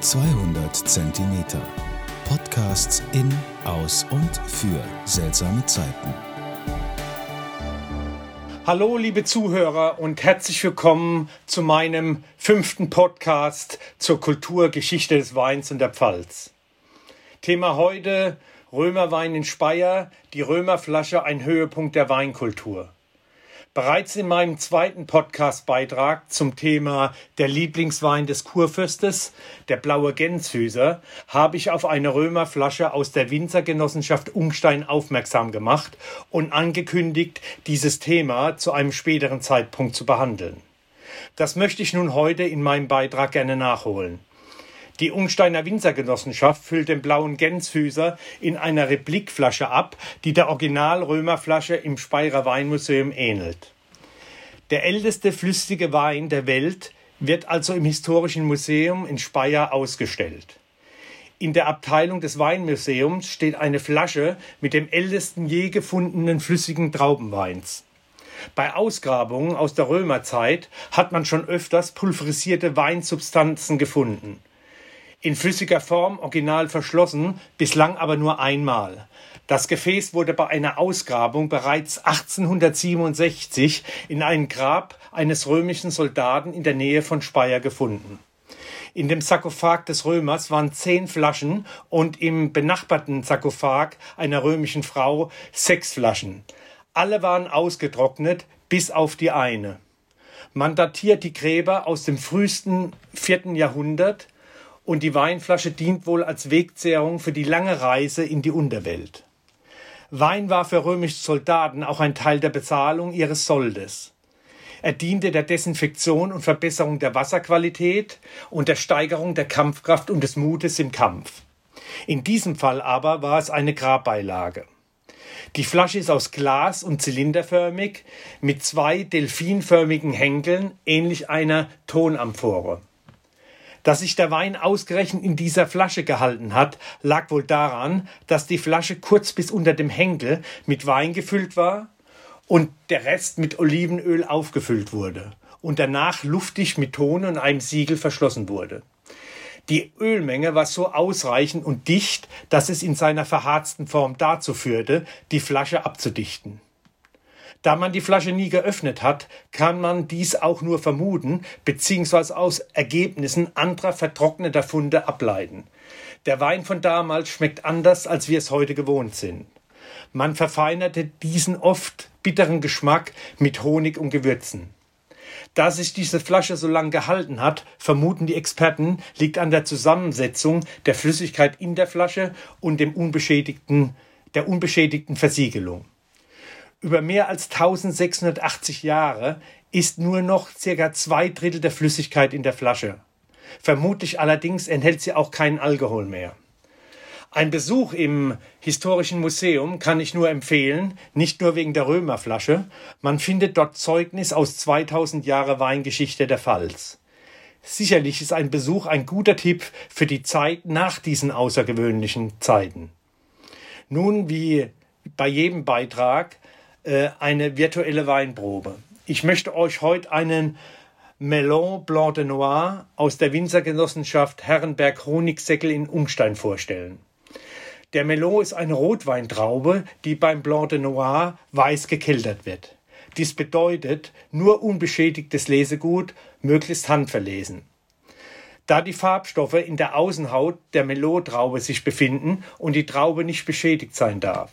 200 Zentimeter. Podcasts in, aus und für seltsame Zeiten. Hallo, liebe Zuhörer und herzlich willkommen zu meinem fünften Podcast zur Kulturgeschichte des Weins und der Pfalz. Thema heute Römerwein in Speyer, die Römerflasche ein Höhepunkt der Weinkultur. Bereits in meinem zweiten Podcast-Beitrag zum Thema der Lieblingswein des Kurfürstes, der blaue Gänshüser, habe ich auf eine Römerflasche aus der Winzergenossenschaft Umstein aufmerksam gemacht und angekündigt, dieses Thema zu einem späteren Zeitpunkt zu behandeln. Das möchte ich nun heute in meinem Beitrag gerne nachholen. Die Unsteiner Winzergenossenschaft füllt den blauen Gänshüser in einer Replikflasche ab, die der Original-Römerflasche im Speyerer Weinmuseum ähnelt. Der älteste flüssige Wein der Welt wird also im Historischen Museum in Speyer ausgestellt. In der Abteilung des Weinmuseums steht eine Flasche mit dem ältesten je gefundenen flüssigen Traubenweins. Bei Ausgrabungen aus der Römerzeit hat man schon öfters pulverisierte Weinsubstanzen gefunden. In flüssiger Form original verschlossen, bislang aber nur einmal. Das Gefäß wurde bei einer Ausgrabung bereits 1867 in einem Grab eines römischen Soldaten in der Nähe von Speyer gefunden. In dem Sarkophag des Römers waren zehn Flaschen und im benachbarten Sarkophag einer römischen Frau sechs Flaschen. Alle waren ausgetrocknet, bis auf die eine. Man datiert die Gräber aus dem frühesten vierten Jahrhundert und die Weinflasche dient wohl als Wegzehrung für die lange Reise in die Unterwelt. Wein war für römische Soldaten auch ein Teil der Bezahlung ihres Soldes. Er diente der Desinfektion und Verbesserung der Wasserqualität und der Steigerung der Kampfkraft und des Mutes im Kampf. In diesem Fall aber war es eine Grabbeilage. Die Flasche ist aus Glas und zylinderförmig mit zwei delfinförmigen Henkeln, ähnlich einer Tonamphore. Dass sich der Wein ausgerechnet in dieser Flasche gehalten hat, lag wohl daran, dass die Flasche kurz bis unter dem Henkel mit Wein gefüllt war und der Rest mit Olivenöl aufgefüllt wurde und danach luftig mit Ton und einem Siegel verschlossen wurde. Die Ölmenge war so ausreichend und dicht, dass es in seiner verharzten Form dazu führte, die Flasche abzudichten. Da man die Flasche nie geöffnet hat, kann man dies auch nur vermuten bzw. aus Ergebnissen anderer vertrockneter Funde ableiten. Der Wein von damals schmeckt anders, als wir es heute gewohnt sind. Man verfeinerte diesen oft bitteren Geschmack mit Honig und Gewürzen. Da sich diese Flasche so lange gehalten hat, vermuten die Experten, liegt an der Zusammensetzung der Flüssigkeit in der Flasche und dem unbeschädigten, der unbeschädigten Versiegelung. Über mehr als 1680 Jahre ist nur noch circa zwei Drittel der Flüssigkeit in der Flasche. Vermutlich allerdings enthält sie auch keinen Alkohol mehr. Ein Besuch im Historischen Museum kann ich nur empfehlen, nicht nur wegen der Römerflasche, man findet dort Zeugnis aus 2000 Jahre Weingeschichte der Pfalz. Sicherlich ist ein Besuch ein guter Tipp für die Zeit nach diesen außergewöhnlichen Zeiten. Nun, wie bei jedem Beitrag, äh, eine virtuelle Weinprobe. Ich möchte euch heute einen Melon Blanc de Noir aus der Winzergenossenschaft Herrenberg Honigsäckel in Umstein vorstellen. Der Melon ist eine Rotweintraube, die beim Blanc de Noir weiß gekeltert wird. Dies bedeutet nur unbeschädigtes Lesegut, möglichst handverlesen. Da die Farbstoffe in der Außenhaut der Melot-Traube sich befinden und die Traube nicht beschädigt sein darf.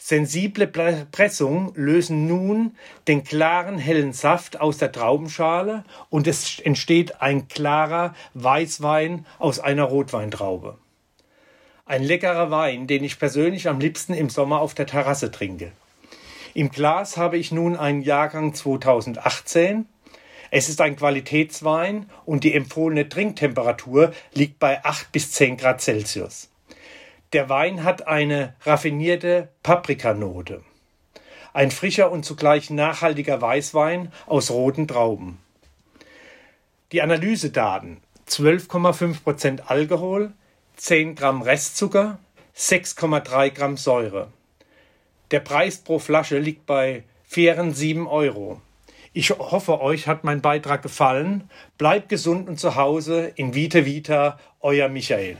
Sensible Pressungen lösen nun den klaren hellen Saft aus der Traubenschale und es entsteht ein klarer Weißwein aus einer Rotweintraube. Ein leckerer Wein, den ich persönlich am liebsten im Sommer auf der Terrasse trinke. Im Glas habe ich nun einen Jahrgang 2018. Es ist ein Qualitätswein und die empfohlene Trinktemperatur liegt bei 8 bis 10 Grad Celsius. Der Wein hat eine raffinierte Paprikanote. Ein frischer und zugleich nachhaltiger Weißwein aus roten Trauben. Die Analysedaten 12,5% Alkohol, 10 Gramm Restzucker, 6,3 Gramm Säure. Der Preis pro Flasche liegt bei fairen 7 Euro. Ich hoffe, euch hat mein Beitrag gefallen. Bleibt gesund und zu Hause. In Vita Vita, euer Michael.